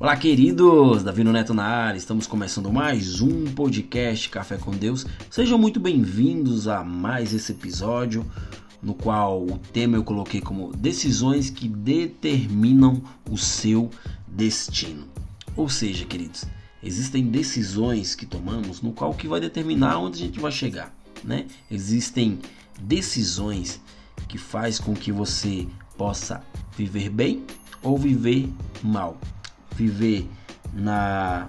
Olá, queridos! Davi Neto na área, estamos começando mais um podcast Café com Deus. Sejam muito bem-vindos a mais esse episódio, no qual o tema eu coloquei como decisões que determinam o seu destino. Ou seja, queridos, existem decisões que tomamos no qual que vai determinar onde a gente vai chegar, né? Existem decisões que faz com que você possa viver bem ou viver mal viver na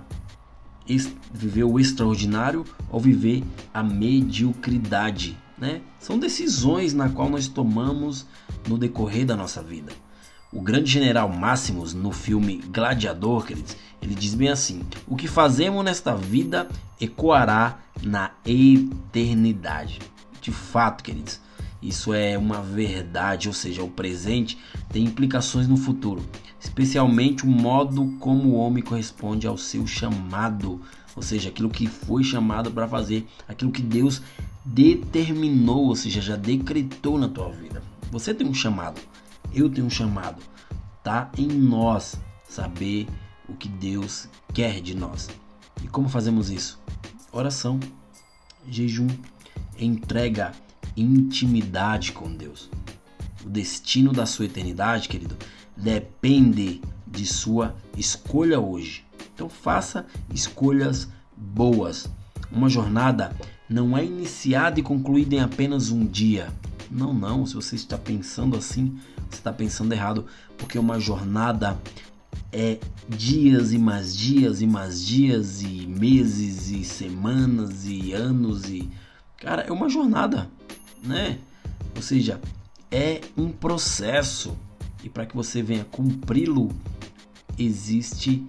viver o extraordinário ou viver a mediocridade, né? São decisões na qual nós tomamos no decorrer da nossa vida. O grande general Máximos no filme Gladiador, queridos, ele diz bem assim: "O que fazemos nesta vida ecoará na eternidade". De fato, queridos, isso é uma verdade, ou seja, o presente tem implicações no futuro, especialmente o modo como o homem corresponde ao seu chamado, ou seja, aquilo que foi chamado para fazer, aquilo que Deus determinou, ou seja, já decretou na tua vida. Você tem um chamado, eu tenho um chamado. Tá em nós saber o que Deus quer de nós. E como fazemos isso? Oração, jejum, entrega intimidade com Deus. O destino da sua eternidade, querido, depende de sua escolha hoje. Então faça escolhas boas. Uma jornada não é iniciada e concluída em apenas um dia. Não, não. Se você está pensando assim, você está pensando errado, porque uma jornada é dias e mais dias e mais dias e meses e semanas e anos e cara, é uma jornada né? Ou seja, é um processo e para que você venha cumpri-lo existe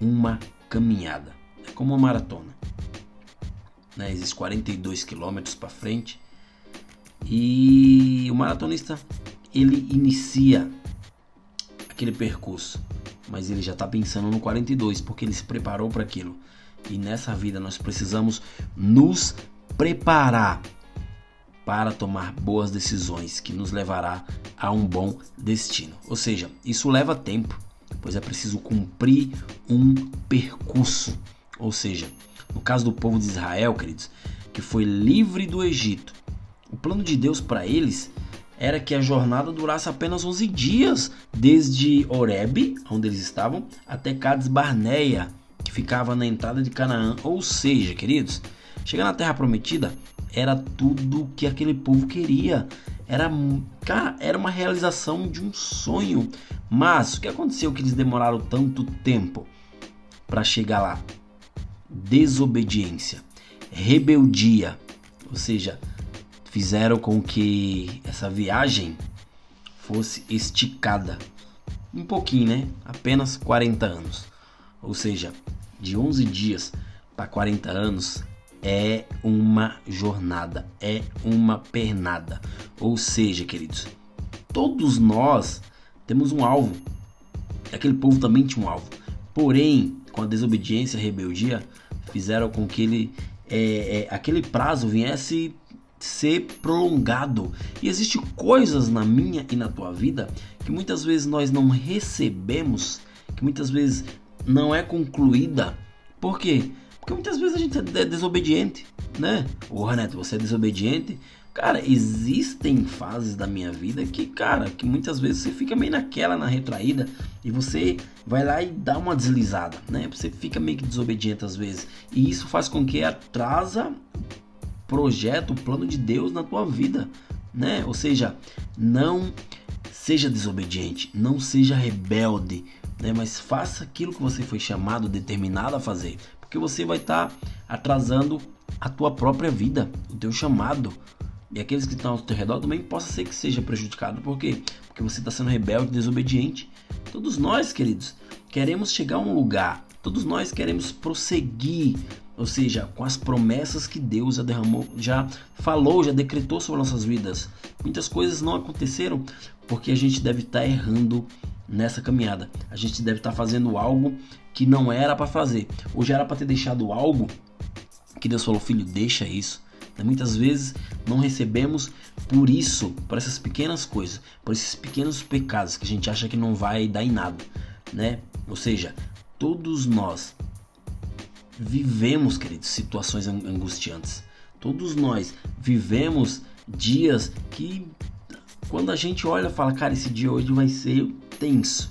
uma caminhada. É como uma maratona. Né? Existe 42 quilômetros para frente e o maratonista ele inicia aquele percurso, mas ele já está pensando no 42 porque ele se preparou para aquilo. E nessa vida nós precisamos nos preparar para tomar boas decisões que nos levará a um bom destino. Ou seja, isso leva tempo, pois é preciso cumprir um percurso. Ou seja, no caso do povo de Israel, queridos, que foi livre do Egito, o plano de Deus para eles era que a jornada durasse apenas 11 dias, desde Horeb, onde eles estavam, até Cades Barneia, que ficava na entrada de Canaã. Ou seja, queridos, chegar na Terra Prometida era tudo que aquele povo queria. Era, cara, era uma realização de um sonho. Mas o que aconteceu que eles demoraram tanto tempo para chegar lá? Desobediência, rebeldia, ou seja, fizeram com que essa viagem fosse esticada um pouquinho, né? Apenas 40 anos. Ou seja, de 11 dias para 40 anos é uma jornada, é uma pernada. Ou seja, queridos, todos nós temos um alvo. Aquele povo também tinha um alvo. Porém, com a desobediência e a rebeldia, fizeram com que ele, é, é, aquele prazo viesse ser prolongado. E existem coisas na minha e na tua vida que muitas vezes nós não recebemos, que muitas vezes não é concluída. Por quê? Porque muitas vezes a gente é desobediente, né? Ô, Neto, você é desobediente? Cara, existem fases da minha vida que, cara, que muitas vezes você fica meio naquela, na retraída, e você vai lá e dá uma deslizada, né? Você fica meio que desobediente às vezes. E isso faz com que atrasa projeto, o plano de Deus na tua vida, né? Ou seja, não seja desobediente, não seja rebelde, né? Mas faça aquilo que você foi chamado, determinado a fazer porque você vai estar tá atrasando a tua própria vida, o teu chamado. E aqueles que estão ao teu redor também possa ser que seja prejudicado. Por quê? Porque você está sendo rebelde, desobediente. Todos nós, queridos, queremos chegar a um lugar. Todos nós queremos prosseguir, ou seja, com as promessas que Deus já derramou, já falou, já decretou sobre nossas vidas. Muitas coisas não aconteceram porque a gente deve estar tá errando nessa caminhada. A gente deve estar tá fazendo algo que não era para fazer. Ou já era para ter deixado algo que Deus falou, filho, deixa isso. Né, muitas vezes não recebemos por isso, por essas pequenas coisas, por esses pequenos pecados que a gente acha que não vai dar em nada, né? Ou seja, todos nós vivemos, queridos, situações angustiantes. Todos nós vivemos dias que quando a gente olha fala, cara, esse dia hoje vai ser tenso.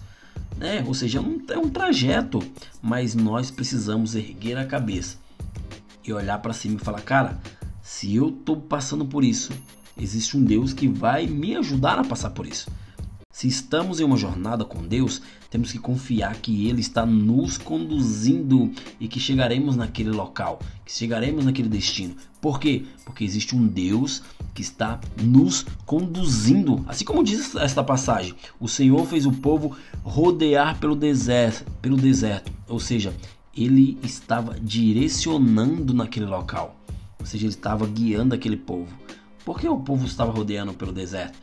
Né? Ou seja, é um, é um trajeto, mas nós precisamos erguer a cabeça e olhar para cima e falar, cara, se eu tô passando por isso, existe um Deus que vai me ajudar a passar por isso. Se estamos em uma jornada com Deus, temos que confiar que Ele está nos conduzindo e que chegaremos naquele local, que chegaremos naquele destino. Por quê? Porque existe um Deus que está nos conduzindo. Assim como diz esta passagem, o Senhor fez o povo rodear pelo deserto, pelo deserto. Ou seja, ele estava direcionando naquele local. Ou seja, ele estava guiando aquele povo. Por que o povo estava rodeando pelo deserto?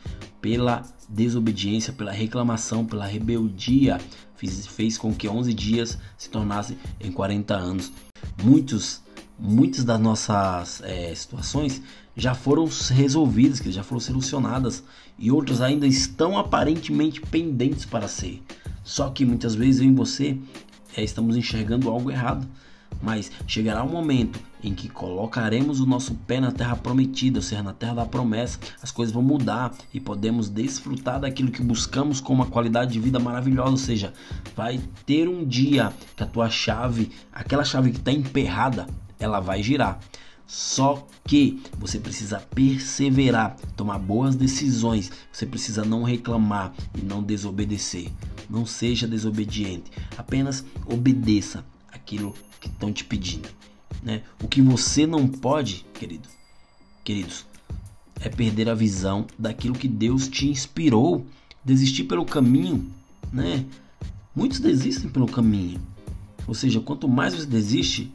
Pela desobediência, pela reclamação, pela rebeldia, fez, fez com que 11 dias se tornassem em 40 anos. Muitos, muitas das nossas é, situações já foram resolvidas, que já foram solucionadas e outras ainda estão aparentemente pendentes para ser. Só que muitas vezes eu e você é, estamos enxergando algo errado. Mas chegará um momento em que colocaremos o nosso pé na terra prometida, ou seja, na terra da promessa, as coisas vão mudar e podemos desfrutar daquilo que buscamos com uma qualidade de vida maravilhosa. Ou seja, vai ter um dia que a tua chave, aquela chave que está emperrada, ela vai girar. Só que você precisa perseverar, tomar boas decisões. Você precisa não reclamar e não desobedecer. Não seja desobediente, apenas obedeça aquilo que estão te pedindo, né? O que você não pode, querido, queridos, é perder a visão daquilo que Deus te inspirou, desistir pelo caminho, né? Muitos desistem pelo caminho. Ou seja, quanto mais você desiste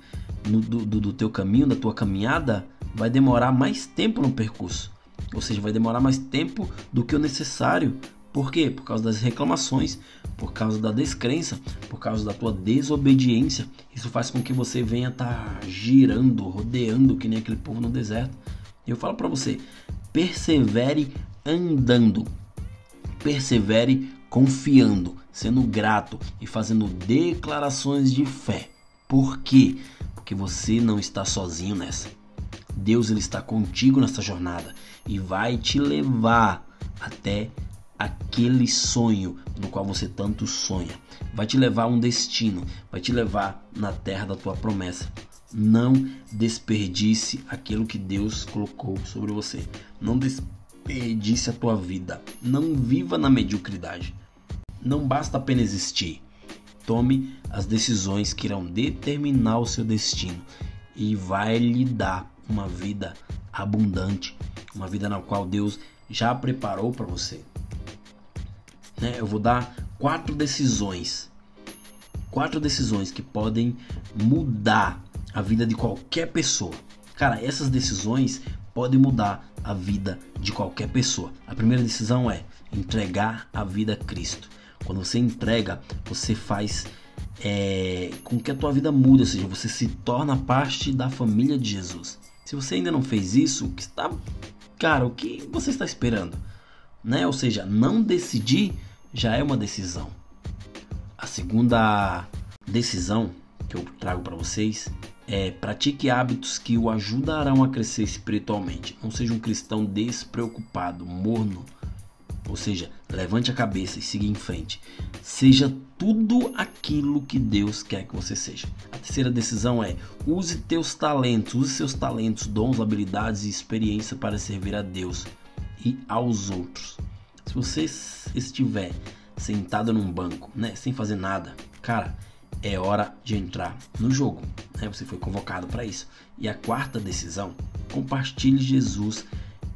no, do, do, do teu caminho, da tua caminhada, vai demorar mais tempo no percurso. Ou seja, vai demorar mais tempo do que o necessário por quê? Por causa das reclamações, por causa da descrença, por causa da tua desobediência. Isso faz com que você venha estar tá girando, rodeando que nem aquele povo no deserto. Eu falo para você, persevere andando. Persevere confiando, sendo grato e fazendo declarações de fé. Por quê? Porque você não está sozinho nessa. Deus ele está contigo nessa jornada e vai te levar até aquele sonho no qual você tanto sonha. Vai te levar a um destino, vai te levar na terra da tua promessa. Não desperdice aquilo que Deus colocou sobre você. Não desperdice a tua vida. Não viva na mediocridade. Não basta apenas existir. Tome as decisões que irão determinar o seu destino e vai lhe dar uma vida abundante, uma vida na qual Deus já preparou para você né, eu vou dar quatro decisões. Quatro decisões que podem mudar a vida de qualquer pessoa. Cara, essas decisões podem mudar a vida de qualquer pessoa. A primeira decisão é entregar a vida a Cristo. Quando você entrega, você faz é, com que a tua vida mude, ou seja, você se torna parte da família de Jesus. Se você ainda não fez isso, o que está, cara, o que você está esperando, né? Ou seja, não decidir já é uma decisão. A segunda decisão que eu trago para vocês é pratique hábitos que o ajudarão a crescer espiritualmente. Não seja um cristão despreocupado, morno. Ou seja, levante a cabeça e siga em frente. Seja tudo aquilo que Deus quer que você seja. A terceira decisão é: use teus talentos, use seus talentos, dons, habilidades e experiência para servir a Deus e aos outros. Se você estiver sentado num banco, né, sem fazer nada, cara, é hora de entrar no jogo. Né? Você foi convocado para isso. E a quarta decisão: compartilhe Jesus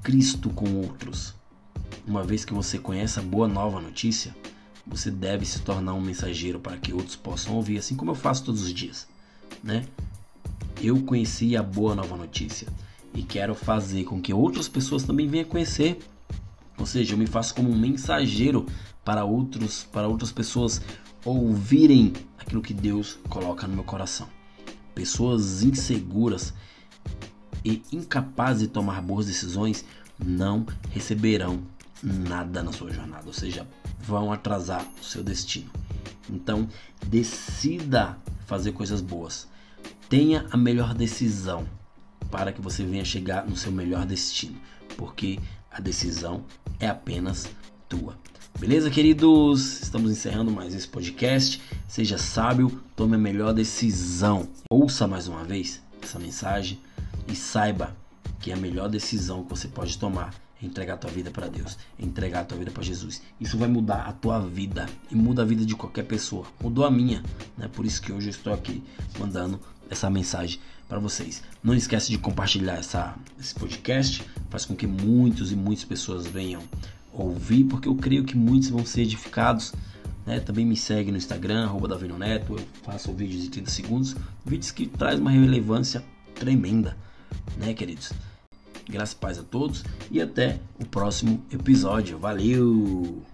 Cristo com outros. Uma vez que você conhece a boa nova notícia, você deve se tornar um mensageiro para que outros possam ouvir, assim como eu faço todos os dias, né? Eu conheci a boa nova notícia e quero fazer com que outras pessoas também venham conhecer ou seja, eu me faço como um mensageiro para outros, para outras pessoas ouvirem aquilo que Deus coloca no meu coração. Pessoas inseguras e incapazes de tomar boas decisões não receberão nada na sua jornada, ou seja, vão atrasar o seu destino. Então, decida fazer coisas boas. Tenha a melhor decisão para que você venha chegar no seu melhor destino, porque a decisão é apenas tua. Beleza, queridos? Estamos encerrando mais esse podcast. Seja sábio, tome a melhor decisão. Ouça mais uma vez essa mensagem e saiba que a melhor decisão que você pode tomar é entregar a tua vida para Deus, é entregar a tua vida para Jesus. Isso vai mudar a tua vida e muda a vida de qualquer pessoa. Mudou a minha, né? Por isso que hoje eu estou aqui mandando essa mensagem para vocês. Não esquece de compartilhar essa, esse podcast, faz com que muitos e muitas pessoas venham ouvir, porque eu creio que muitos vão ser edificados. Né? Também me segue no Instagram, arroba Neto, eu faço vídeos de 30 segundos, vídeos que traz uma relevância tremenda, né, queridos? Graças e paz a todos e até o próximo episódio. Valeu!